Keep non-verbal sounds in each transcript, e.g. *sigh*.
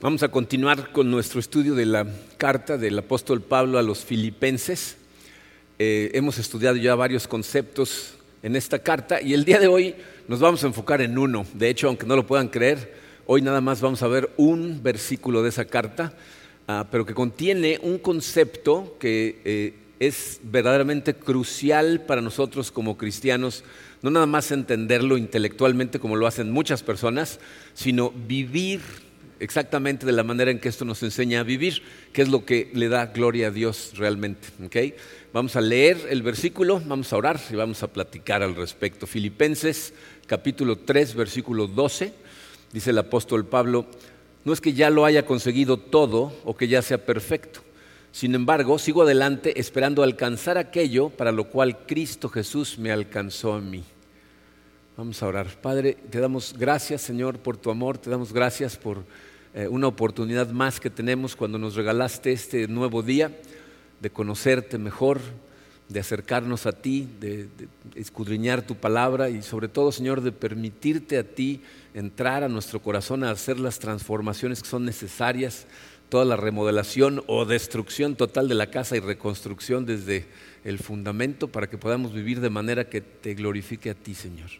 Vamos a continuar con nuestro estudio de la carta del apóstol Pablo a los filipenses. Eh, hemos estudiado ya varios conceptos en esta carta y el día de hoy nos vamos a enfocar en uno. De hecho, aunque no lo puedan creer, hoy nada más vamos a ver un versículo de esa carta, ah, pero que contiene un concepto que eh, es verdaderamente crucial para nosotros como cristianos, no nada más entenderlo intelectualmente como lo hacen muchas personas, sino vivir exactamente de la manera en que esto nos enseña a vivir, que es lo que le da gloria a Dios realmente. Vamos a leer el versículo, vamos a orar y vamos a platicar al respecto. Filipenses capítulo 3, versículo 12, dice el apóstol Pablo, no es que ya lo haya conseguido todo o que ya sea perfecto. Sin embargo, sigo adelante esperando alcanzar aquello para lo cual Cristo Jesús me alcanzó a mí. Vamos a orar. Padre, te damos gracias, Señor, por tu amor, te damos gracias por eh, una oportunidad más que tenemos cuando nos regalaste este nuevo día de conocerte mejor, de acercarnos a ti, de, escudriñar tu palabra y sobre todo, Señor, de permitirte a ti entrar a nuestro corazón a hacer las transformaciones que son necesarias, toda la remodelación o destrucción total de la casa y reconstrucción desde el fundamento para que podamos vivir de manera que te glorifique a ti, Señor.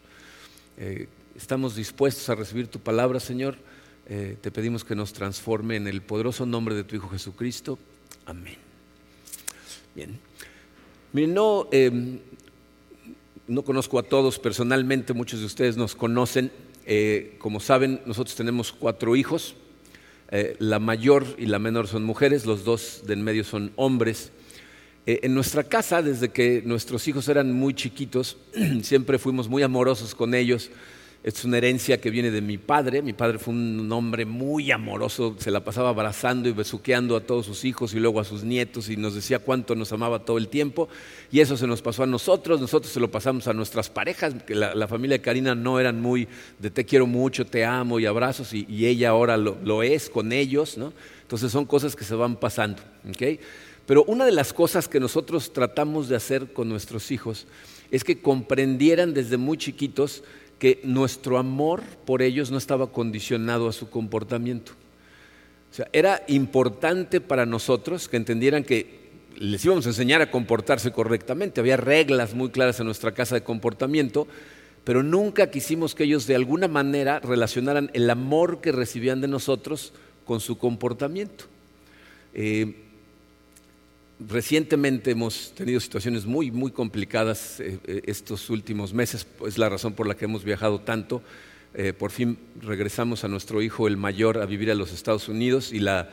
Eh, estamos dispuestos a recibir tu palabra, Señor eh, te pedimos que nos transforme en el poderoso nombre de tu Hijo Jesucristo. Amén. Bien. Miren, no, em, no conozco a todos personalmente, muchos de ustedes nos conocen. Eh, como saben, nosotros tenemos cuatro hijos. Eh, la mayor y la menor son mujeres, los dos de en medio son hombres. en nuestra casa, desde que nuestros hijos eran muy chiquitos, *clears throat* siempre fuimos muy amorosos con ellos es una herencia que viene de mi padre. Mi padre fue un hombre muy amoroso, se la pasaba abrazando y besuqueando a todos sus hijos y luego a sus nietos y nos decía cuánto nos amaba todo el tiempo. Y eso se nos pasó a nosotros, nosotros se lo pasamos a nuestras parejas, que la, familia de Karina no eran muy de te quiero mucho, te amo y abrazos, y, ella ahora lo, es con ellos. ¿no? Entonces son cosas que se van pasando. Pero una de las cosas que nosotros tratamos de hacer con nuestros hijos es que comprendieran desde muy chiquitos que nuestro amor por ellos no estaba condicionado a su comportamiento. O sea, era importante para nosotros que entendieran que les íbamos a enseñar a comportarse correctamente. Había reglas muy claras en nuestra casa de comportamiento, pero nunca quisimos que ellos de alguna manera relacionaran el amor que recibían de nosotros con su comportamiento. Eh, Recientemente hemos tenido situaciones muy, muy complicadas eh, eh, estos últimos meses, es la razón por la que hemos viajado tanto. Eh, por fin regresamos a nuestro hijo el mayor a vivir a los Estados Unidos y la,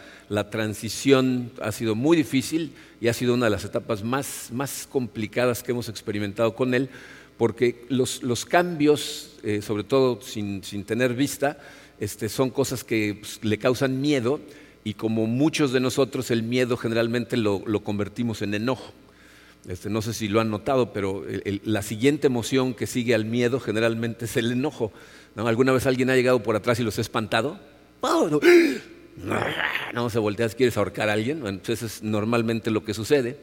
transición ha sido muy difícil y ha sido una de las etapas más, complicadas que hemos experimentado con él, porque los, cambios, sobre todo sin, tener vista, este, son cosas que pues, le causan miedo y como muchos de nosotros el miedo generalmente lo, convertimos en enojo. Este, no sé si lo han notado, pero la siguiente emoción que sigue al miedo generalmente es el enojo. ¿Alguna vez alguien ha llegado por atrás y los ha espantado? no. no, se voltea, quieres ahorcar a alguien. entonces es normalmente lo que sucede.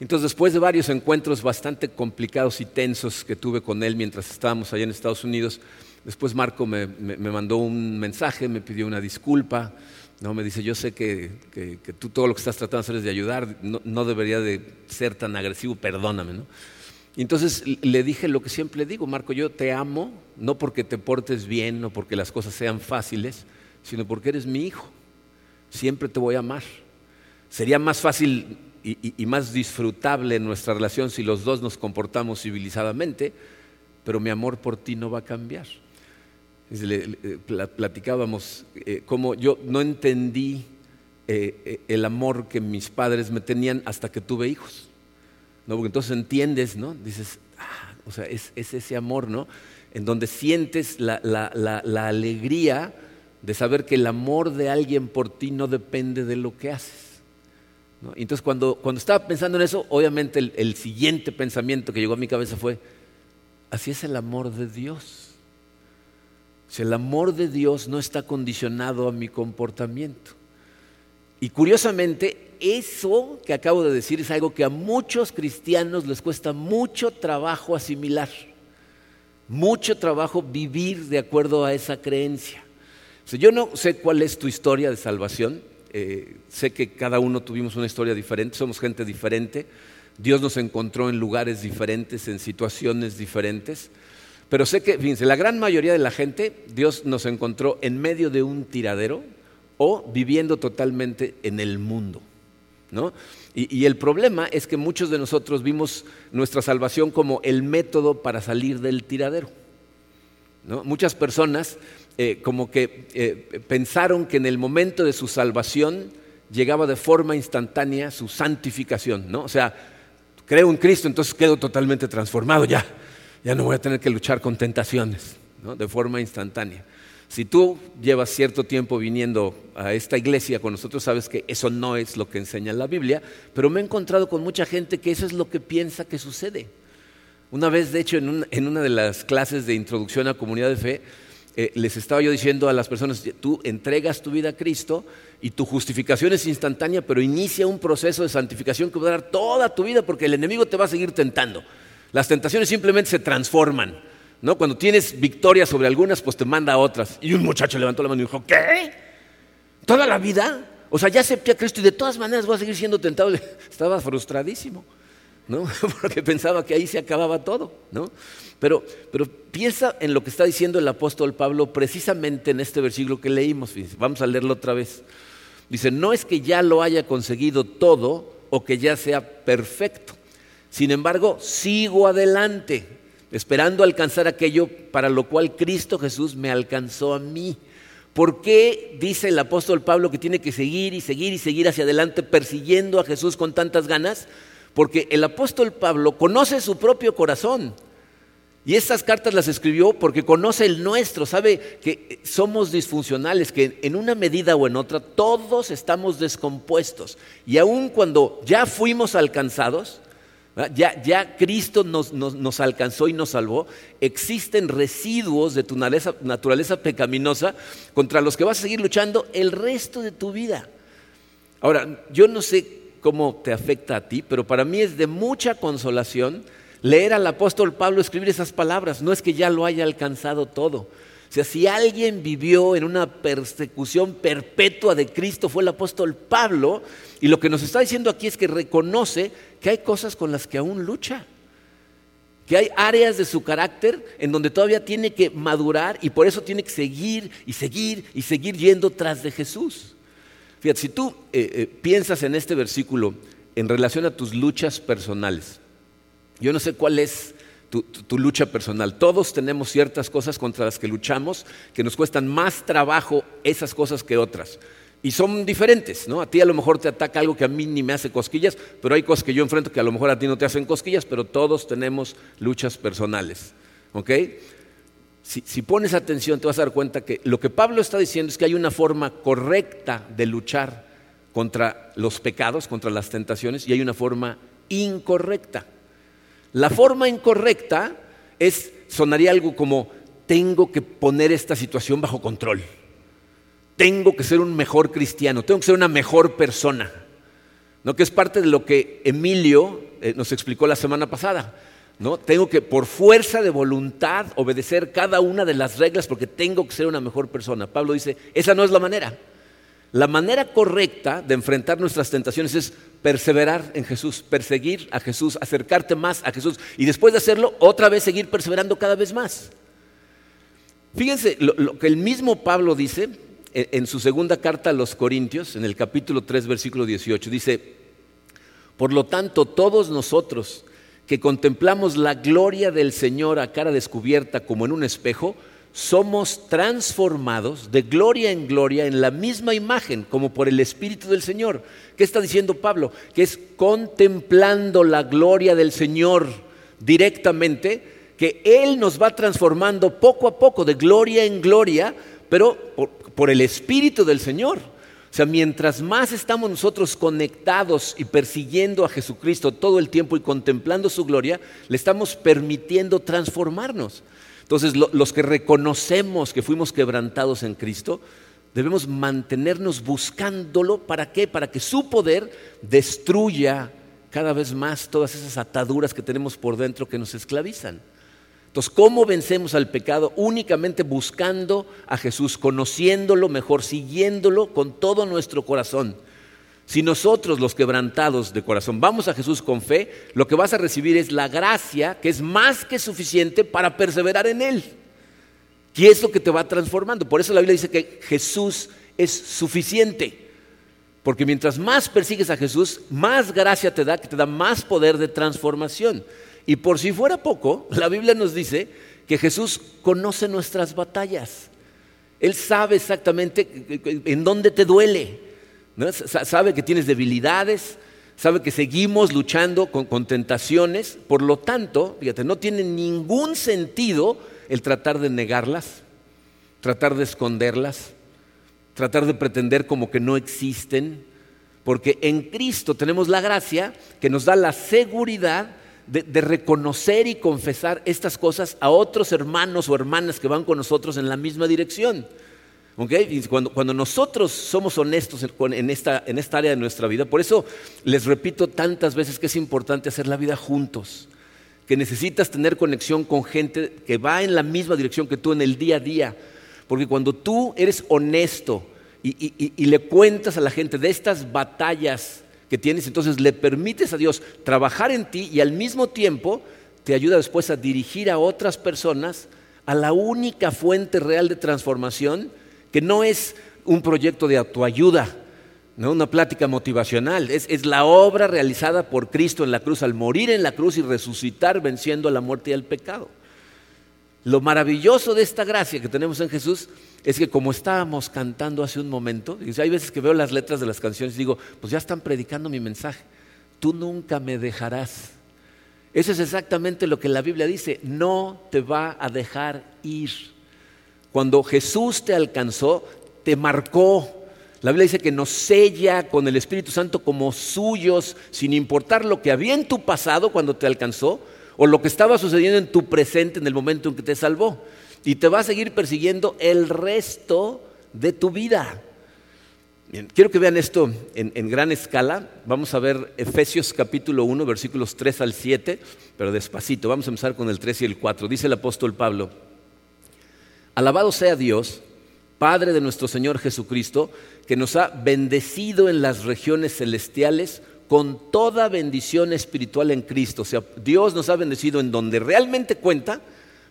Entonces, después de varios encuentros bastante complicados y tensos que tuve con él mientras estábamos allá en Estados Unidos, después Marco me mandó un mensaje, me pidió una disculpa, no, me dice, yo sé que, tú todo lo que estás tratando de hacer es de ayudar, no, debería de ser tan agresivo, perdóname. ¿no? Y entonces le dije lo que siempre digo, Marco, yo te amo, no porque te portes bien, no porque las cosas sean fáciles, sino porque eres mi hijo. Siempre te voy a amar. Sería más fácil y más disfrutable nuestra relación si los dos nos comportamos civilizadamente, pero mi amor por ti no va a cambiar platicábamos eh, cómo yo no entendí eh, eh, el amor que mis padres me tenían hasta que tuve hijos. ¿no? Porque entonces entiendes, ¿no? Dices, ah, o sea, es, ese amor, ¿no? En donde sientes la, alegría de saber que el amor de alguien por ti no depende de lo que haces. Entonces, cuando, cuando estaba pensando en eso, obviamente el siguiente pensamiento que llegó a mi cabeza fue, así es el amor de Dios. El amor de Dios no está condicionado a mi comportamiento. Y curiosamente, eso que acabo de decir es algo que a muchos cristianos les cuesta mucho trabajo asimilar, mucho trabajo vivir de acuerdo a esa creencia. yo no sé cuál es tu historia de salvación. Eh, sé que cada uno tuvimos una historia diferente, somos gente diferente. Dios nos encontró en lugares diferentes, en situaciones diferentes. Pero sé que, fíjense, la gran mayoría de la gente, Dios nos encontró en medio de un tiradero o viviendo totalmente en el mundo. ¿no? Y, el problema es que muchos de nosotros vimos nuestra salvación como el método para salir del tiradero. ¿no? Muchas personas eh, como que eh, pensaron que en el momento de su salvación llegaba de forma instantánea su santificación. ¿no? O sea, creo en Cristo, entonces quedo totalmente transformado ya. Ya no voy a tener que luchar con tentaciones ¿no? de forma instantánea. Si tú llevas cierto tiempo viniendo a esta iglesia con nosotros, sabes que eso no es lo que enseña la Biblia, pero me he encontrado con mucha gente que eso es lo que piensa que sucede. Una vez, de hecho, en, una de las clases de introducción a comunidad de fe, eh, les estaba yo diciendo a las personas, tú entregas tu vida a Cristo y tu justificación es instantánea, pero inicia un proceso de santificación que va a dar toda tu vida porque el enemigo te va a seguir tentando. Las tentaciones simplemente se transforman. ¿no? Cuando tienes victoria sobre algunas, pues te manda a otras. Y un muchacho levantó la mano y dijo, ¿qué? ¿Toda la vida? O sea, ya acepté a Cristo y de todas maneras voy a seguir siendo tentado. *laughs* Estaba frustradísimo, ¿no? *laughs* Porque pensaba que ahí se acababa todo, ¿no? Pero, pero piensa en lo que está diciendo el apóstol Pablo precisamente en este versículo que leímos. Vamos a leerlo otra vez. Dice, no es que ya lo haya conseguido todo o que ya sea perfecto. Sin embargo, sigo adelante esperando alcanzar aquello para lo cual Cristo Jesús me alcanzó a mí. ¿Por qué dice el apóstol Pablo que tiene que seguir y seguir y seguir hacia adelante persiguiendo a Jesús con tantas ganas? Porque el apóstol Pablo conoce su propio corazón. Y estas cartas las escribió porque conoce el nuestro, sabe que somos disfuncionales, que en una medida o en otra todos estamos descompuestos. Y aun cuando ya fuimos alcanzados, ya, Cristo nos, alcanzó y nos salvó. Existen residuos de tu naturaleza, pecaminosa contra los que vas a seguir luchando el resto de tu vida. Ahora, yo no sé cómo te afecta a ti, pero para mí es de mucha consolación leer al apóstol Pablo escribir esas palabras. No es que ya lo haya alcanzado todo. Si alguien vivió en una persecución perpetua de Cristo fue el apóstol Pablo, y lo que nos está diciendo aquí es que reconoce que hay cosas con las que aún lucha, que hay áreas de su carácter en donde todavía tiene que madurar y por eso tiene que seguir y seguir y seguir yendo tras de Jesús. Fíjate, si tú eh, eh, piensas en este versículo en relación a tus luchas personales, yo no sé cuál es tu, lucha personal. Todos tenemos ciertas cosas contra las que luchamos que nos cuestan más trabajo esas cosas que otras. Y son diferentes, ¿no? A ti a lo mejor te ataca algo que a mí ni me hace cosquillas, pero hay cosas que yo enfrento que a lo mejor a ti no te hacen cosquillas, pero todos tenemos luchas personales, ¿ok? Si, si, pones atención te vas a dar cuenta que lo que Pablo está diciendo es que hay una forma correcta de luchar contra los pecados, contra las tentaciones, y hay una forma incorrecta. La forma incorrecta es, sonaría algo como, tengo que poner esta situación bajo control tengo que ser un mejor cristiano, tengo que ser una mejor persona. ¿no? Que es parte de lo que Emilio eh, nos explicó la semana pasada. ¿no? Tengo que, por fuerza de voluntad, obedecer cada una de las reglas porque tengo que ser una mejor persona. Pablo dice, esa no es la manera. La manera correcta de enfrentar nuestras tentaciones es perseverar en Jesús, perseguir a Jesús, acercarte más a Jesús y después de hacerlo, otra vez seguir perseverando cada vez más. Fíjense lo que el mismo Pablo dice en su segunda carta a los Corintios, en el capítulo 3, versículo 18, dice, por lo tanto, todos nosotros que contemplamos la gloria del Señor a cara descubierta como en un espejo, somos transformados de gloria en gloria en la misma imagen, como por el Espíritu del Señor. ¿Qué está diciendo Pablo? Que es contemplando la gloria del Señor directamente, que Él nos va transformando poco a poco de gloria en gloria, pero por el Espíritu del Señor. O sea, mientras más estamos nosotros conectados y persiguiendo a Jesucristo todo el tiempo y contemplando su gloria, le estamos permitiendo transformarnos. Entonces, los que reconocemos que fuimos quebrantados en Cristo, debemos mantenernos buscándolo. ¿Para qué? Para que su poder destruya cada vez más todas esas ataduras que tenemos por dentro que nos esclavizan. Entonces, ¿cómo vencemos al pecado? Únicamente buscando a Jesús, conociéndolo mejor, siguiéndolo con todo nuestro corazón. Si nosotros los quebrantados de corazón vamos a Jesús con fe, lo que vas a recibir es la gracia que es más que suficiente para perseverar en Él. Y es lo que te va transformando. Por eso la Biblia dice que Jesús es suficiente. Porque mientras más persigues a Jesús, más gracia te da, que te da más poder de transformación. Y por si fuera poco, la Biblia nos dice que Jesús conoce nuestras batallas. Él sabe exactamente en dónde te duele. Sabe que tienes debilidades, sabe que seguimos luchando con, tentaciones. Por lo tanto, fíjate, no tiene ningún sentido el tratar de negarlas, tratar de esconderlas, tratar de pretender como que no existen, porque en Cristo tenemos la gracia que nos da la seguridad de, de, reconocer y confesar estas cosas a otros hermanos o hermanas que van con nosotros en la misma dirección. Cuando, nosotros somos honestos en esta, en esta área de nuestra vida, por eso les repito tantas veces que es importante hacer la vida juntos, que necesitas tener conexión con gente que va en la misma dirección que tú en el día a día, porque cuando tú eres honesto y, y le cuentas a la gente de estas batallas que tienes, entonces le permites a Dios trabajar en ti y al mismo tiempo te ayuda después a dirigir a otras personas a la única fuente real de transformación que no es un proyecto de autoayuda, ¿no? una plática motivacional, es, es, la obra realizada por Cristo en la cruz, al morir en la cruz y resucitar venciendo la muerte y al pecado. Lo maravilloso de esta gracia que tenemos en Jesús es que como estábamos cantando hace un momento, hay veces que veo las letras de las canciones y digo, pues ya están predicando mi mensaje, tú nunca me dejarás. Eso es exactamente lo que la Biblia dice, no te va a dejar ir. Cuando Jesús te alcanzó, te marcó. La Biblia dice que nos sella con el Espíritu Santo como suyos, sin importar lo que había en tu pasado cuando te alcanzó o lo que estaba sucediendo en tu presente en el momento en que te salvó. Y te va a seguir persiguiendo el resto de tu vida. quiero que vean esto en, en, gran escala. Vamos a ver Efesios capítulo 1, versículos 3 al 7, pero despacito. Vamos a empezar con el 3 y el 4. Dice el apóstol Pablo. Alabado sea Dios, Padre de nuestro Señor Jesucristo, que nos ha bendecido en las regiones celestiales con toda bendición espiritual en Cristo. O sea, Dios nos ha bendecido en donde realmente cuenta,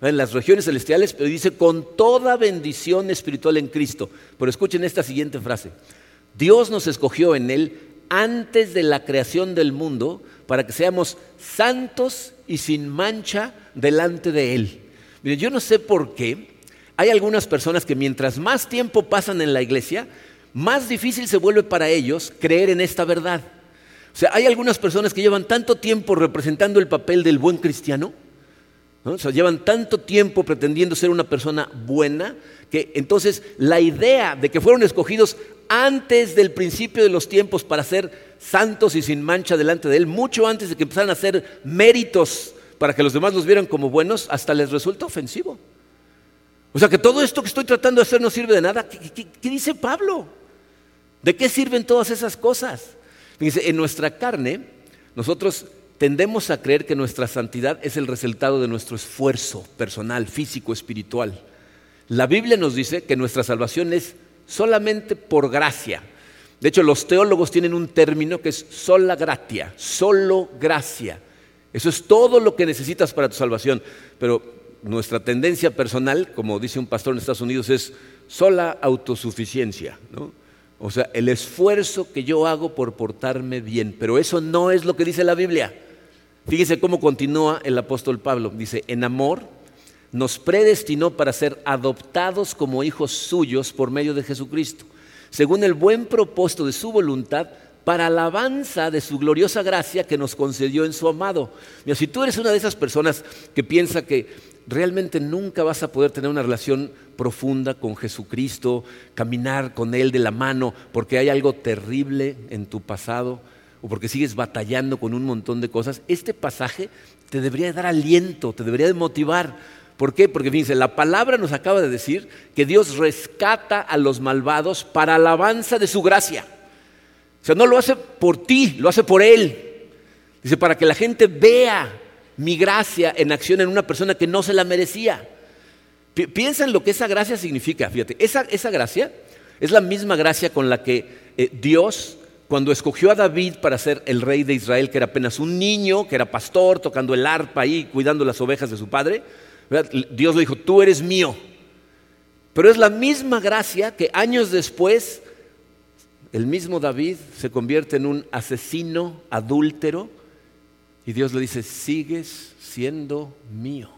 en las regiones celestiales, pero dice con toda bendición espiritual en Cristo. Pero escuchen esta siguiente frase. Dios nos escogió en Él antes de la creación del mundo para que seamos santos y sin mancha delante de Él. Miren, yo no sé por qué, hay algunas personas que mientras más tiempo pasan en la iglesia, más difícil se vuelve para ellos creer en esta verdad. O sea, hay algunas personas que llevan tanto tiempo representando el papel del buen cristiano, o sea, llevan tanto tiempo pretendiendo ser una persona buena, que entonces la idea de que fueron escogidos antes del principio de los tiempos para ser santos y sin mancha delante de Él, mucho antes de que empezaran a hacer méritos para que los demás los vieran como buenos, hasta les resulta ofensivo. O sea que todo esto que estoy tratando de hacer no sirve de nada. ¿Qué, dice Pablo? ¿De qué sirven todas esas cosas? Fíjense, en nuestra carne, nosotros tendemos a creer que nuestra santidad es el resultado de nuestro esfuerzo personal, físico, espiritual. La Biblia nos dice que nuestra salvación es solamente por gracia. De hecho, los teólogos tienen un término que es sola gratia, solo gracia. Eso es todo lo que necesitas para tu salvación. Pero nuestra tendencia personal, como dice un pastor en Estados Unidos, es sola autosuficiencia. O sea, el esfuerzo que yo hago por portarme bien. Pero eso no es lo que dice la Biblia. Fíjese cómo continúa el apóstol Pablo. Dice, en amor nos predestinó para ser adoptados como hijos suyos por medio de Jesucristo, según el buen propósito de su voluntad, para alabanza de su gloriosa gracia que nos concedió en su amado. Mira, si tú eres una de esas personas que piensa que realmente nunca vas a poder tener una relación profunda con Jesucristo, caminar con Él de la mano, porque hay algo terrible en tu pasado o porque sigues batallando con un montón de cosas, este pasaje te debería dar aliento, te debería de motivar. ¿Por qué? Porque fíjense, la palabra nos acaba de decir que Dios rescata a los malvados para alabanza de su gracia. O sea, no lo hace por ti, lo hace por Él. Dice, para que la gente vea mi gracia en acción en una persona que no se la merecía. Piensa en lo que esa gracia significa, fíjate, esa, esa gracia es la misma gracia con la que eh, Dios, cuando escogió a David para ser el rey de Israel, que era apenas un niño, que era pastor, tocando el arpa ahí, cuidando las ovejas de su padre, Dios le dijo, tú eres mío. Pero es la misma gracia que años después el mismo David se convierte en un asesino adúltero y Dios le dice, sigues siendo mío.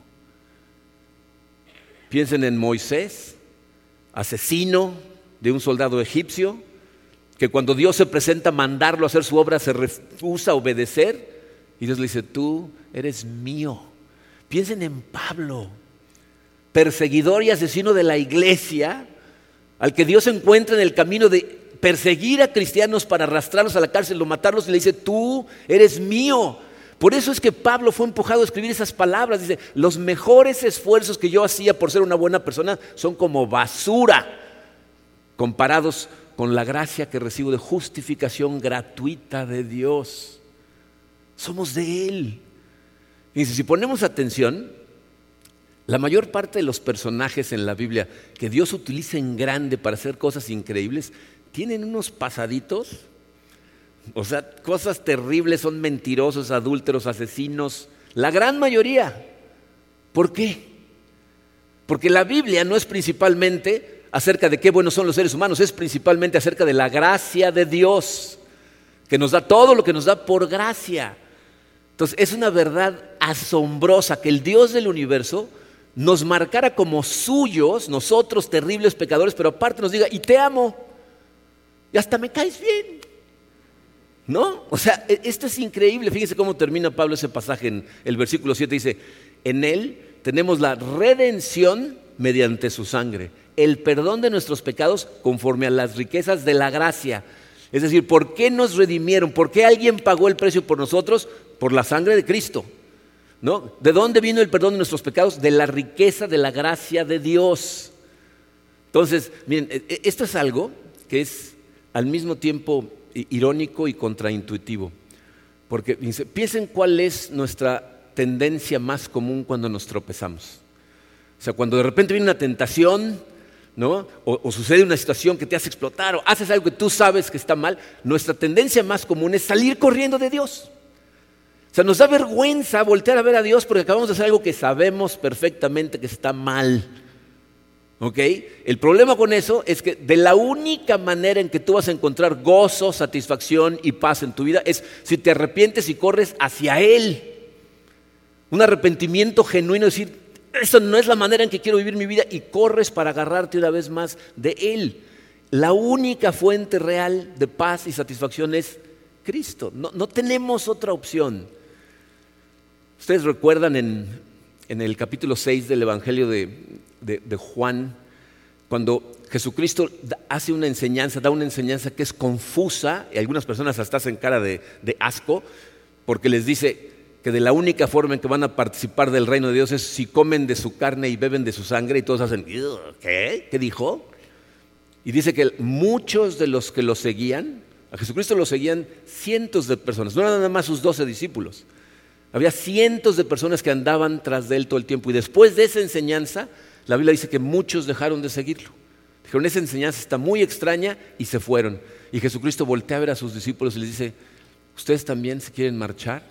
Piensen en Moisés, asesino de un soldado egipcio, que cuando Dios se presenta a mandarlo a hacer su obra se refusa a obedecer y Dios le dice, tú eres mío. Piensen en Pablo, perseguidor y asesino de la iglesia, al que Dios encuentra en el camino de perseguir a cristianos para arrastrarlos a la cárcel o matarlos y le dice, tú eres mío. Por eso es que Pablo fue empujado a escribir esas palabras. Dice, los mejores esfuerzos que yo hacía por ser una buena persona son como basura comparados con la gracia que recibo de justificación gratuita de Dios. Somos de Él. Y si ponemos atención, la mayor parte de los personajes en la Biblia que Dios utiliza en grande para hacer cosas increíbles, tienen unos pasaditos, o sea, cosas terribles, son mentirosos, adúlteros, asesinos, la gran mayoría. ¿Por qué? Porque la Biblia no es principalmente acerca de qué buenos son los seres humanos, es principalmente acerca de la gracia de Dios, que nos da todo lo que nos da por gracia. Entonces, es una verdad asombrosa que el Dios del universo nos marcara como suyos, nosotros terribles pecadores, pero aparte nos diga, y te amo, y hasta me caes bien. ¿No? O sea, e, esto es increíble. Fíjense cómo termina Pablo ese pasaje en el versículo 7. Dice, en él tenemos la redención mediante su sangre, el perdón de nuestros pecados conforme a las riquezas de la gracia. Es decir, ¿por qué nos redimieron? ¿Por qué alguien pagó el precio por nosotros? Por la sangre de Cristo. ¿No? ¿De dónde vino el perdón de nuestros pecados? De la riqueza de la gracia de Dios. Entonces, miren, e, e, esto es algo que es al mismo tiempo irónico y contraintuitivo. Porque piensen cuál es nuestra tendencia más común cuando nos tropezamos. O sea, cuando de repente viene una tentación, ¿no? O, sucede una situación que te hace explotar, o haces algo que tú sabes que está mal, nuestra tendencia más común es salir corriendo de Dios. O sea, nos da vergüenza voltear a ver a Dios porque acabamos de hacer algo que sabemos perfectamente que está mal. ¿Ok? El problema con eso es que de la única manera en que tú vas a encontrar gozo, satisfacción y paz en tu vida es si te arrepientes y corres hacia Él. Un arrepentimiento genuino, decir, eso no es la manera en que quiero vivir mi vida y corres para agarrarte una vez más de Él. La única fuente real de paz y satisfacción es Cristo. No, tenemos otra opción. Ustedes recuerdan en, en el capítulo 6 del Evangelio de, de, Juan, cuando Jesucristo hace una enseñanza, da una enseñanza que es confusa, y algunas personas hasta hacen cara de, asco, porque les dice que de la única forma en que van a participar del reino de Dios es si comen de su carne y beben de su sangre, y todos hacen, ¿qué? ¿Qué dijo? Y dice que muchos de los que lo seguían, a Jesucristo lo seguían cientos de personas, no eran nada más sus doce discípulos. Había cientos de personas que andaban tras de él todo el tiempo. Y después de esa enseñanza, la Biblia dice que muchos dejaron de seguirlo. Dijeron, esa enseñanza está muy extraña y se fueron. Y Jesucristo voltea a ver a sus discípulos y les dice, ¿ustedes también se quieren marchar?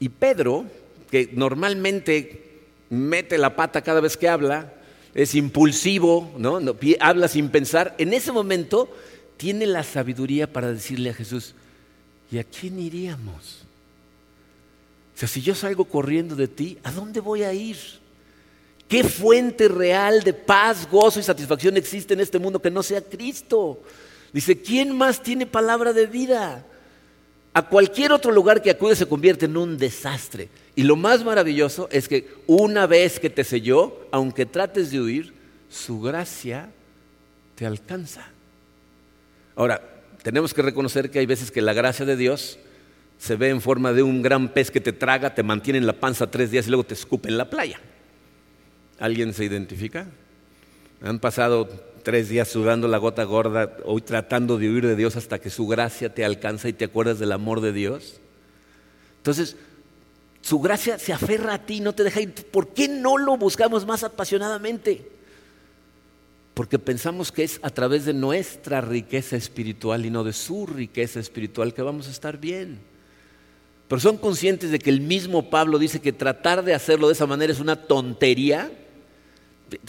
Y Pedro, que normalmente mete la pata cada vez que habla, es impulsivo, ¿no? habla sin pensar, en ese momento tiene la sabiduría para decirle a Jesús, ¿y a quién iríamos? O sea, si yo salgo corriendo de ti, ¿a dónde voy a ir? ¿Qué fuente real de paz, gozo y satisfacción existe en este mundo que no sea Cristo? Dice, ¿quién más tiene palabra de vida? A cualquier otro lugar que acude se convierte en un desastre. Y lo más maravilloso es que una vez que te selló, aunque trates de huir, su gracia te alcanza. Ahora, tenemos que reconocer que hay veces que la gracia de Dios se ve en forma de un gran pez que te traga, te mantiene en la panza tres días y luego te escupe en la playa. ¿Alguien se identifica? Han pasado tres días sudando la gota gorda, hoy tratando de huir de Dios hasta que su gracia te alcanza y te acuerdas del amor de Dios. Entonces, Su gracia se aferra a ti, no te deja ir. ¿Por qué no lo buscamos más apasionadamente? Porque pensamos que es a través de nuestra riqueza espiritual y no de su riqueza espiritual que vamos a estar bien. Pero son conscientes de que el mismo Pablo dice que tratar de hacerlo de esa manera es una tontería.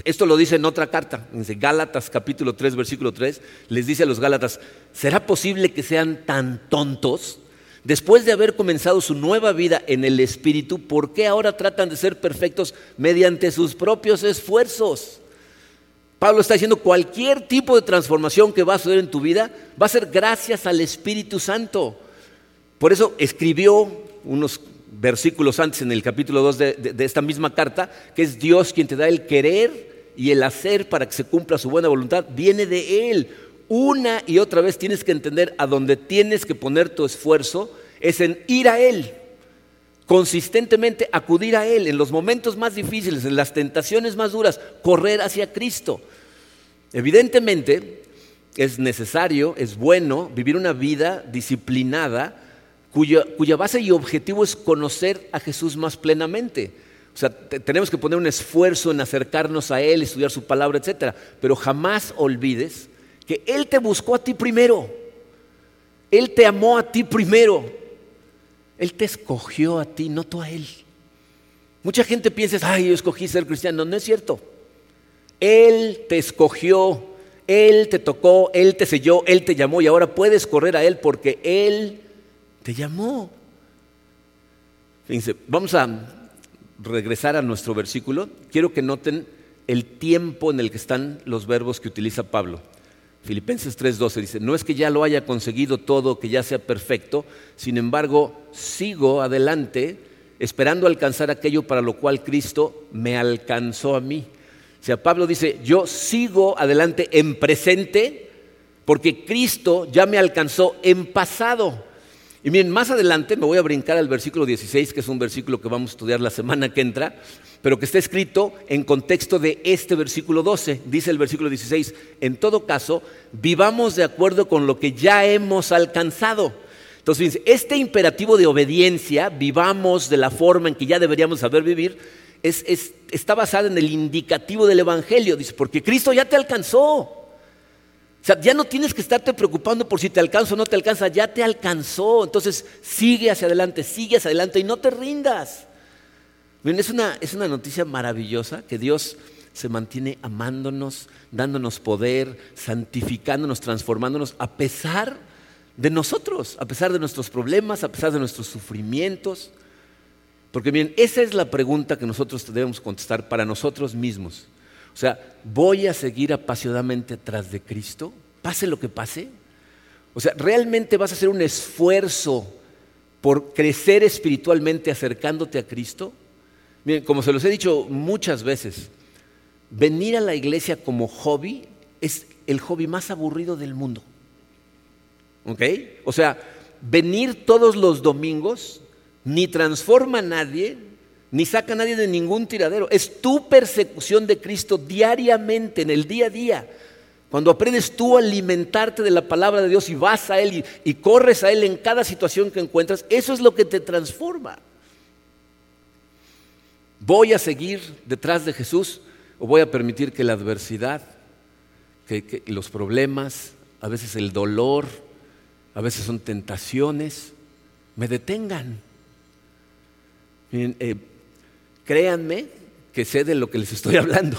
Esto lo dice en otra carta, en Gálatas capítulo 3, versículo 3, les dice a los Gálatas, ¿será posible que sean tan tontos? Después de haber comenzado su nueva vida en el Espíritu, ¿por qué ahora tratan de ser perfectos mediante sus propios esfuerzos? Pablo está diciendo, cualquier tipo de transformación que va a suceder en tu vida va a ser gracias al Espíritu Santo. Por eso escribió unos versículos antes en el capítulo 2 de, esta misma carta, que es Dios quien te da el querer y el hacer para que se cumpla su buena voluntad, viene de Él. Una y otra vez tienes que entender a dónde tienes que poner tu esfuerzo es en ir a Él, consistentemente acudir a Él en los momentos más difíciles, en las tentaciones más duras, correr hacia Cristo. Evidentemente es necesario, es bueno vivir una vida disciplinada cuya, base y objetivo es conocer a Jesús más plenamente. O sea, tenemos que poner un esfuerzo en acercarnos a Él, estudiar su palabra, etc. Pero jamás olvides que Él te buscó a ti primero. Él te amó a ti primero. Él te escogió a ti, no tú a Él. Mucha gente piensa, ay, yo escogí ser cristiano. No es cierto. Él te escogió, Él te tocó, Él te selló, Él te llamó y ahora puedes correr a Él porque Él te llamó. Fíjense, vamos a regresar a nuestro versículo. Quiero que noten el tiempo en el que están los verbos que utiliza Pablo. Filipenses 3:12 dice, no es que ya lo haya conseguido todo, que ya sea perfecto, sin embargo, sigo adelante esperando alcanzar aquello para lo cual Cristo me alcanzó a mí. O sea, Pablo dice, yo sigo adelante en presente porque Cristo ya me alcanzó en pasado. Y miren, más adelante me voy a brincar al versículo 16, que es un versículo que vamos a estudiar la semana que entra, pero que está escrito en contexto de este versículo 12. Dice el versículo 16, en todo caso, vivamos de acuerdo con lo que ya hemos alcanzado. Entonces, este imperativo de obediencia, vivamos de la forma en que ya deberíamos saber vivir, está basado en el indicativo del Evangelio. Dice, porque Cristo ya te alcanzó. Sea, ya no tienes que estarte preocupando por si te alcanza o no te alcanza, ya te alcanzó. Entonces sigue hacia adelante, sigue hacia adelante y no te rindas. Miren, es una, es una noticia maravillosa que Dios se mantiene amándonos, dándonos poder, santificándonos, transformándonos, a pesar de nosotros, a pesar de nuestros problemas, a pesar de nuestros sufrimientos. Porque bien, esa es la pregunta que nosotros debemos contestar para nosotros mismos. O sea, ¿voy a seguir apasionadamente tras de Cristo? Pase lo que pase. O sea, ¿realmente vas a hacer un esfuerzo por crecer espiritualmente acercándote a Cristo? Miren, como se los he dicho muchas veces, venir a la iglesia como hobby es el hobby más aburrido del mundo. ¿Ok? O sea, venir todos los domingos ni transforma a nadie, ni saca a nadie de ningún tiradero. Es tu persecución de Cristo diariamente, en el día a día. Cuando aprendes tú a alimentarte de la palabra de Dios y vas a Él y, corres a Él en cada situación que encuentras, eso es lo que te transforma. ¿Voy a seguir detrás de Jesús o voy a permitir que la adversidad, que los problemas, a veces el dolor, a veces son tentaciones, me detengan? Eh, créanme que sé de lo que les estoy *laughs* hablando,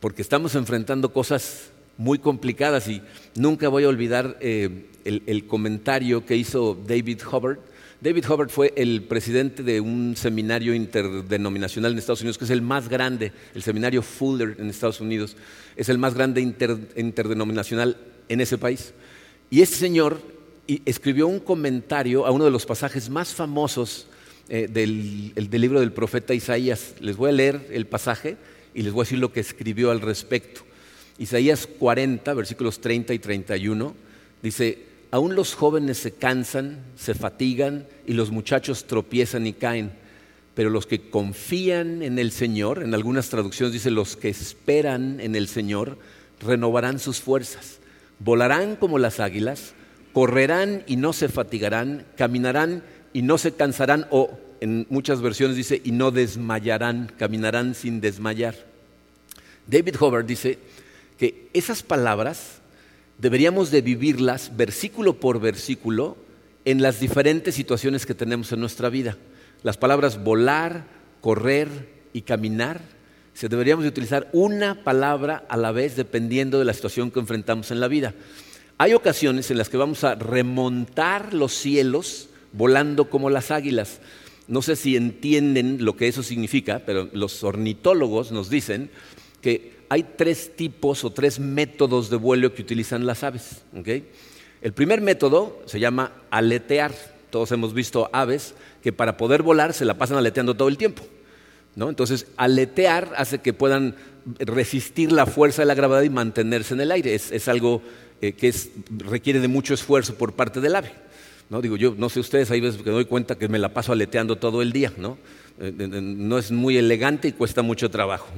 porque estamos enfrentando cosas muy complicadas y nunca voy a olvidar eh, el, comentario que hizo David Hubbard. David Hubbard fue el presidente de un seminario interdenominacional en Estados Unidos, que es el más grande, el seminario Fuller en Estados Unidos, es el más grande interdenominacional en ese país. Y este señor escribió un comentario a uno de los pasajes más famosos eh, del, libro del profeta Isaías. Les voy a leer el pasaje y les voy a decir lo que escribió al respecto. Isaías 40, versículos 30 y 31, dice, aún los jóvenes se cansan, se fatigan y los muchachos tropiezan y caen, pero los que confían en el Señor, en algunas traducciones dice, los que esperan en el Señor, renovarán sus fuerzas, volarán como las águilas, correrán y no se fatigarán, caminarán y no se cansarán o en muchas versiones dice, y no desmayarán, caminarán sin desmayar. David Hobart dice que esas palabras deberíamos de vivirlas versículo por versículo en las diferentes situaciones que tenemos en nuestra vida. Las palabras volar, correr y caminar, se deberíamos de utilizar una palabra a la vez dependiendo de la situación que enfrentamos en la vida. Hay ocasiones en las que vamos a remontar los cielos volando como las águilas. No sé si entienden lo que eso significa, pero los ornitólogos nos dicen que hay tres tipos o tres métodos de vuelo que utilizan las aves. El primer método se llama aletear. Todos hemos visto aves que para poder volar se la pasan aleteando todo el tiempo. Entonces, aletear hace que puedan resistir la fuerza de la gravedad y mantenerse en el aire. Es, algo eh, que requiere de mucho esfuerzo por parte del ave. ¿no? Digo, yo no sé ustedes, hay veces que me doy cuenta que me la paso aleteando todo el día. No, eh, no es muy elegante y cuesta mucho trabajo.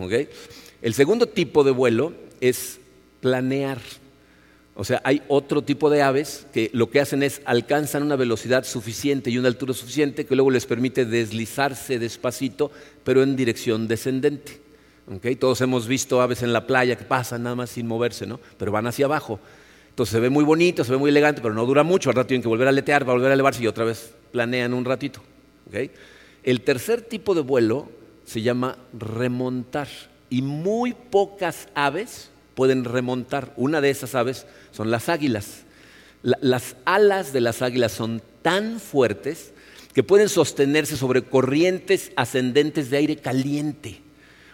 El segundo tipo de vuelo es planear. O sea, hay otro tipo de aves que lo que hacen es alcanzan una velocidad suficiente y una altura suficiente que luego les permite deslizarse despacito, pero en dirección descendente. Todos hemos visto aves en la playa que pasan nada más sin moverse, ¿no? pero van hacia abajo. Se ve muy bonito, se ve muy elegante, pero no dura mucho. Al rato tienen que volver a aletear, va volver a elevarse y otra vez planean un ratito. El tercer tipo de vuelo se llama remontar. Y muy pocas aves pueden remontar. Una de esas aves son las águilas. las alas de las águilas son tan fuertes que pueden sostenerse sobre corrientes ascendentes de aire caliente.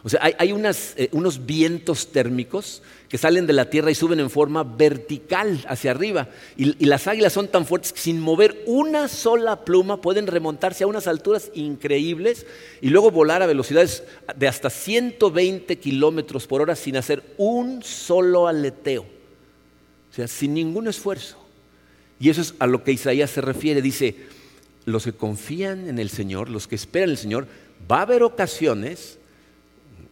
O sea, hay, eh, unos vientos térmicos que salen de la tierra y suben en forma vertical hacia arriba. Y, y, las águilas son tan fuertes que sin mover una sola pluma pueden remontarse a unas alturas increíbles y luego volar a velocidades de hasta 120 kilómetros por hora sin hacer un solo aleteo. O sea, sin ningún esfuerzo. Y eso es a lo que Isaías se refiere. Dice, los que confían en el Señor, los que esperan en el Señor, va a haber ocasiones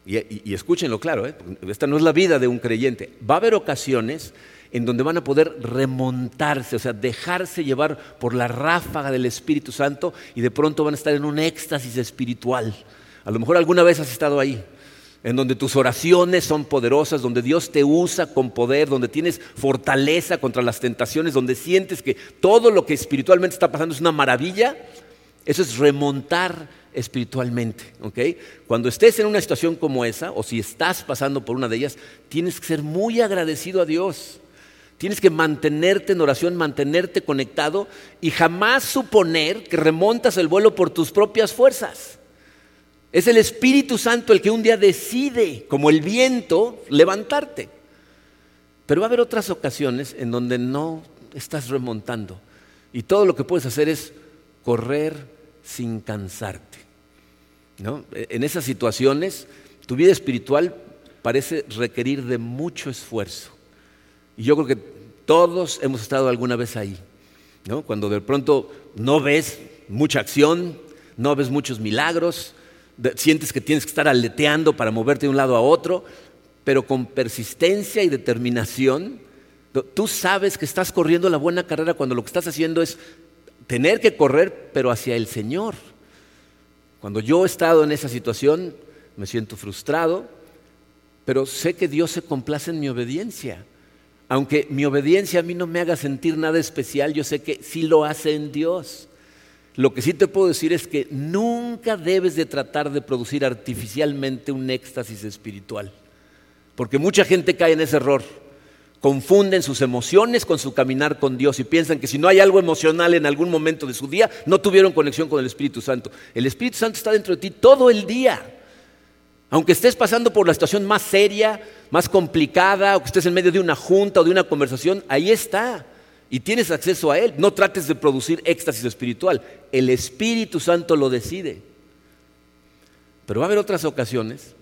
y, escúchenlo claro, ¿eh? esta no es la vida de un creyente, va a haber ocasiones en donde van a poder remontarse, o sea, dejarse llevar por la ráfaga del Espíritu Santo y de pronto van a estar en un éxtasis espiritual. A lo mejor alguna vez has estado ahí, en donde tus oraciones son poderosas, donde Dios te usa con poder, donde tienes fortaleza contra las tentaciones, donde sientes que todo lo que espiritualmente está pasando es una maravilla. Eso es remontar espiritualmente. Cuando estés en una situación como esa, o si estás pasando por una de ellas, tienes que ser muy agradecido a Dios. Tienes que mantenerte en oración, mantenerte conectado y jamás suponer que remontas el vuelo por tus propias fuerzas. Es el Espíritu Santo el que un día decide, como el viento, levantarte. Pero va a haber otras ocasiones en donde no estás remontando. Y todo lo que puedes hacer es correr sin cansarte. En esas situaciones, tu vida espiritual parece requerir de mucho esfuerzo. Y yo creo que todos hemos estado alguna vez ahí, cuando de pronto no ves mucha acción, no ves muchos milagros, sientes que tienes que estar aleteando para moverte de un lado a otro, pero con persistencia y determinación, tú sabes que estás corriendo la buena carrera cuando lo que estás haciendo es tener que correr, pero hacia el Señor. Cuando yo he estado en esa situación, me siento frustrado, pero sé que Dios se complace en mi obediencia. Aunque mi obediencia a mí no me haga sentir nada especial, yo sé que sí lo hace en Dios. Lo que sí te puedo decir es que nunca debes de tratar de producir artificialmente un éxtasis espiritual, porque mucha gente cae en ese error confunden sus emociones con su caminar con Dios y piensan que si no hay algo emocional en algún momento de su día, no tuvieron conexión con el Espíritu Santo. El Espíritu Santo está dentro de ti todo el día. Aunque estés pasando por la situación más seria, más complicada, o que estés en medio de una junta o de una conversación, ahí está. Y tienes acceso a Él. No trates de producir éxtasis espiritual. El Espíritu Santo lo decide. Pero va a haber otras ocasiones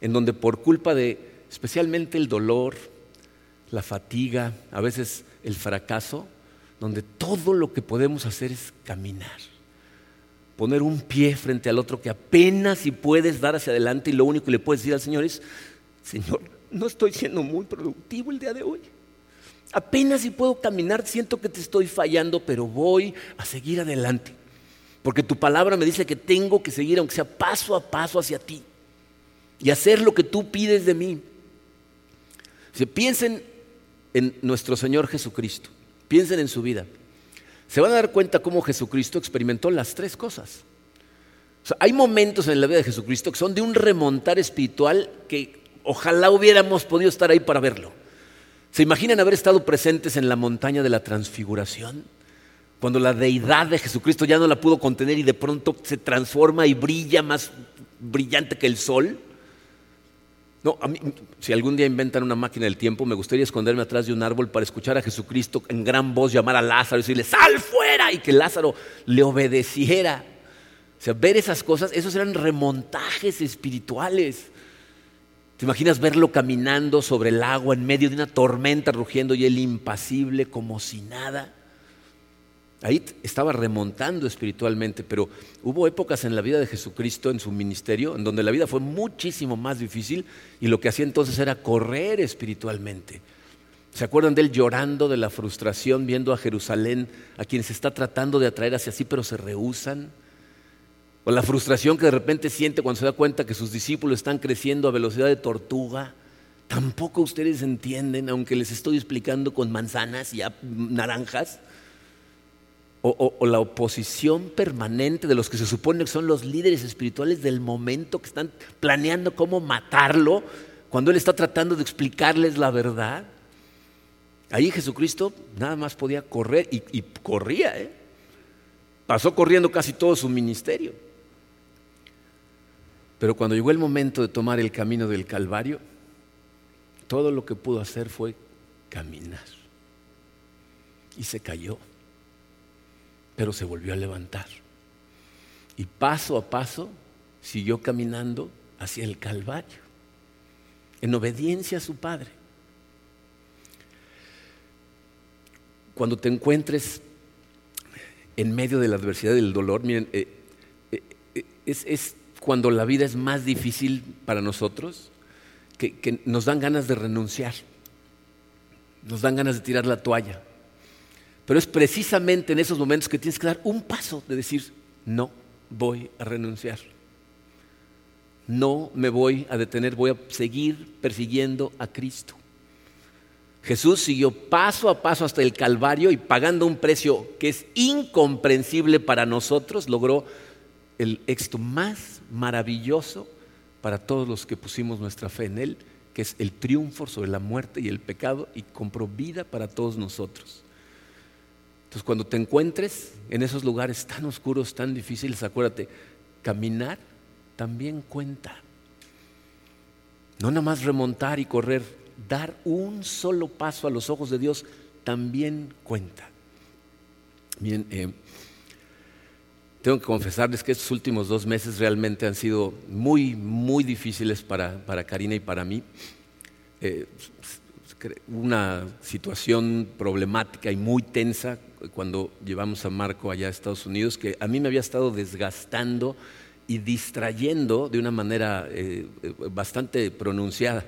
en donde por culpa de especialmente el dolor, la fatiga, a veces el fracaso, donde todo lo que podemos hacer es caminar. Poner un pie frente al otro que apenas si puedes dar hacia adelante y lo único que le puedes decir al Señor es, Señor, no estoy siendo muy productivo el día de hoy. Apenas si puedo caminar, siento que te estoy fallando, pero voy a seguir adelante. Porque tu palabra me dice que tengo que seguir, aunque sea paso a paso hacia ti, y hacer lo que tú pides de mí. Si piensen en nuestro Señor Jesucristo, piensen en su vida. Se van a dar cuenta cómo Jesucristo experimentó las tres cosas. hay momentos en la vida de Jesucristo que son de un remontar espiritual que ojalá hubiéramos podido estar ahí para verlo. ¿Se imaginan haber estado presentes en la montaña de la transfiguración? Cuando la deidad de Jesucristo ya no la pudo contener y de pronto se transforma y brilla más brillante que el sol. Si algún día inventan una máquina del tiempo, me gustaría esconderme atrás de un árbol para escuchar a Jesucristo en gran voz llamar a Lázaro y decirle, sal fuera, y que Lázaro le obedeciera. O sea, ver esas cosas, esos eran remontajes espirituales. ¿Te imaginas verlo caminando sobre el agua en medio de una tormenta rugiendo y él impasible como si nada? Ahí estaba remontando espiritualmente, pero hubo épocas en la vida de Jesucristo, en su ministerio, en donde la vida fue muchísimo más difícil y lo que hacía entonces era correr espiritualmente. ¿Se acuerdan de él llorando de la frustración viendo a Jerusalén, a quienes está tratando de atraer hacia sí, pero se rehusan? O la frustración que de repente siente cuando se da cuenta que sus discípulos están creciendo a velocidad de tortuga. Tampoco ustedes entienden, aunque les estoy explicando con manzanas y naranjas. O, la oposición permanente de los que se supone que son los líderes espirituales del momento, que están planeando cómo matarlo, cuando Él está tratando de explicarles la verdad. Ahí Jesucristo nada más podía correr y, y corría, ¿eh? pasó corriendo casi todo su ministerio. Pero cuando llegó el momento de tomar el camino del Calvario, todo lo que pudo hacer fue caminar. Y se cayó, pero se volvió a levantar. Y paso a paso siguió caminando hacia el Calvario, en obediencia a su Padre. Cuando te encuentres en medio de la adversidad y del dolor, miren, eh, eh, eh, es, es cuando la vida es más difícil para nosotros, que, nos dan ganas de renunciar, nos dan ganas de tirar la toalla. Pero es precisamente en esos momentos que tienes que dar un paso de decir, no voy a renunciar. No me voy a detener, voy a seguir persiguiendo a Cristo. Jesús siguió paso a paso hasta el Calvario y pagando un precio que es incomprensible para nosotros, logró el éxito más maravilloso para todos los que pusimos nuestra fe en Él, que es el triunfo sobre la muerte y el pecado y compró vida para todos nosotros. Entonces cuando te encuentres en esos lugares tan oscuros, tan difíciles, acuérdate, caminar también cuenta. No nada más remontar y correr, dar un solo paso a los ojos de Dios también cuenta. Bien, eh, tengo que confesarles que estos últimos dos meses realmente han sido muy, muy difíciles para, Karina y para mí. Eh, una situación problemática y muy tensa cuando llevamos a Marco allá a Estados Unidos, que a mí me había estado desgastando y distrayendo de una manera eh, bastante pronunciada.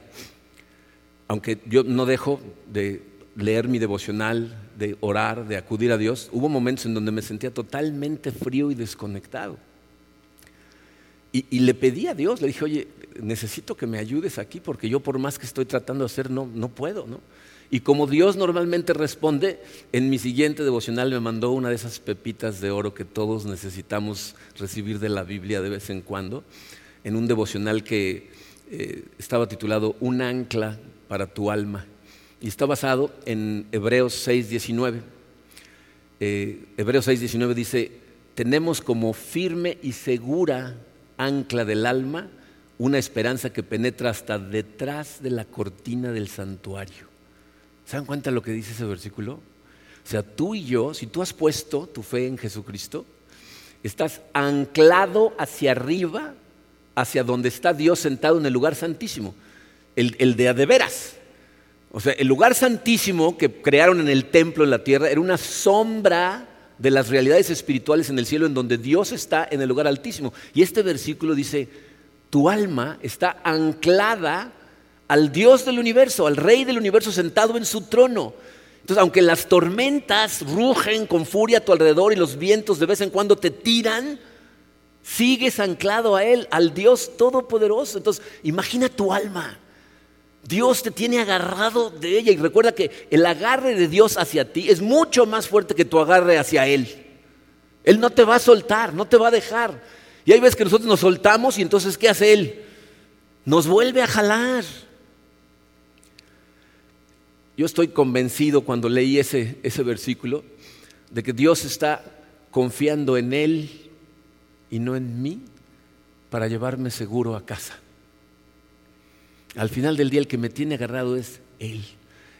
Aunque yo no dejo de leer mi devocional, de orar, de acudir a Dios, hubo momentos en donde me sentía totalmente frío y desconectado. Y, le pedí a Dios, le dije, oye, necesito que me ayudes aquí porque yo por más que estoy tratando de hacer, no, no puedo, ¿no? Y como Dios normalmente responde, en mi siguiente devocional me mandó una de esas pepitas de oro que todos necesitamos recibir de la Biblia de vez en cuando, en un devocional que eh, estaba titulado Un ancla para tu alma y está basado en Hebreos 6:19. Eh, Hebreos 6:19 dice, tenemos como firme y segura ancla del alma una esperanza que penetra hasta detrás de la cortina del santuario. ¿Se dan cuenta lo que dice ese versículo? O sea, tú y yo, si tú has puesto tu fe en Jesucristo, estás anclado hacia arriba, hacia donde está Dios sentado en el lugar santísimo, el, el de veras. O sea, el lugar santísimo que crearon en el templo en la tierra era una sombra de las realidades espirituales en el cielo, en donde Dios está en el lugar altísimo. Y este versículo dice, tu alma está anclada al Dios del universo, al Rey del universo sentado en su trono. Entonces, aunque las tormentas rugen con furia a tu alrededor y los vientos de vez en cuando te tiran, sigues anclado a Él, al Dios Todopoderoso. Entonces, imagina tu alma. Dios te tiene agarrado de ella y recuerda que el agarre de Dios hacia ti es mucho más fuerte que tu agarre hacia Él. Él no te va a soltar, no te va a dejar. Y hay veces que nosotros nos soltamos y entonces ¿qué hace Él? Nos vuelve a jalar. Yo estoy convencido cuando leí ese, ese versículo de que Dios está confiando en Él y no en mí para llevarme seguro a casa. Al final del día el que me tiene agarrado es Él.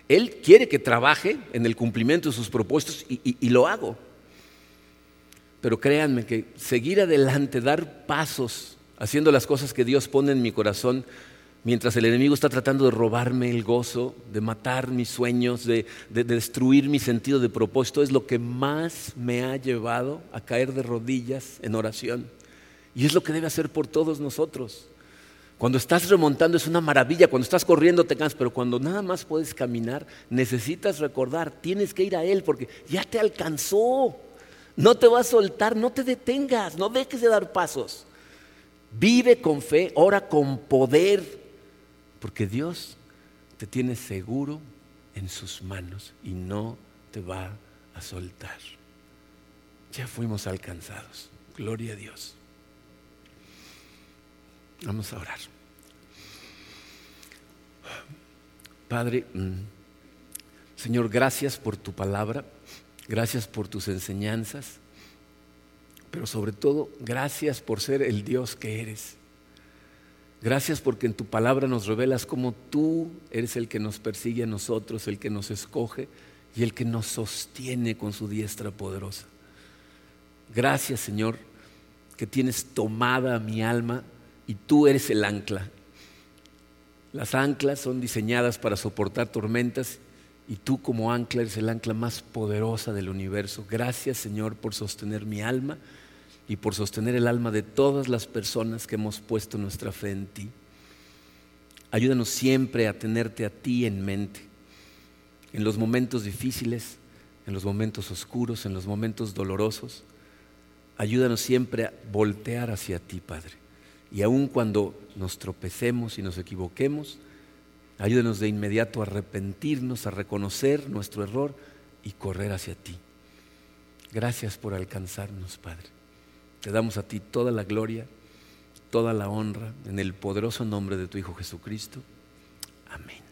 Él quiere que trabaje en el cumplimiento de sus propósitos y, y lo hago. Pero créanme que seguir adelante, dar pasos, haciendo las cosas que Dios pone en mi corazón, mientras el enemigo está tratando de robarme el gozo, de matar mis sueños, de, de, destruir mi sentido de propósito, es lo que más me ha llevado a caer de rodillas en oración. Y es lo que debe hacer por todos nosotros. Cuando estás remontando es una maravilla, cuando estás corriendo te cansas, pero cuando nada más puedes caminar, necesitas recordar, tienes que ir a Él porque ya te alcanzó. No te va a soltar, no te detengas, no dejes de dar pasos. Vive con fe, ora con poder, porque Dios te tiene seguro en sus manos y no te va a soltar. Ya fuimos alcanzados. Gloria a Dios. Vamos a orar. Padre, mm, Señor, gracias por tu palabra, gracias por tus enseñanzas, pero sobre todo gracias por ser el Dios que eres. Gracias porque en tu palabra nos revelas cómo tú eres el que nos persigue a nosotros, el que nos escoge y el que nos sostiene con su diestra poderosa. Gracias Señor que tienes tomada mi alma y tú eres el ancla. Las anclas son diseñadas para soportar tormentas y tú como ancla eres el ancla más poderosa del universo. Gracias Señor por sostener mi alma y por sostener el alma de todas las personas que hemos puesto nuestra fe en ti. Ayúdanos siempre a tenerte a ti en mente, en los momentos difíciles, en los momentos oscuros, en los momentos dolorosos. Ayúdanos siempre a voltear hacia ti, Padre. Y aun cuando nos tropecemos y nos equivoquemos, ayúdenos de inmediato a arrepentirnos, a reconocer nuestro error y correr hacia ti. Gracias por alcanzarnos, Padre. Te damos a ti toda la gloria, toda la honra, en el poderoso nombre de tu Hijo Jesucristo. Amén.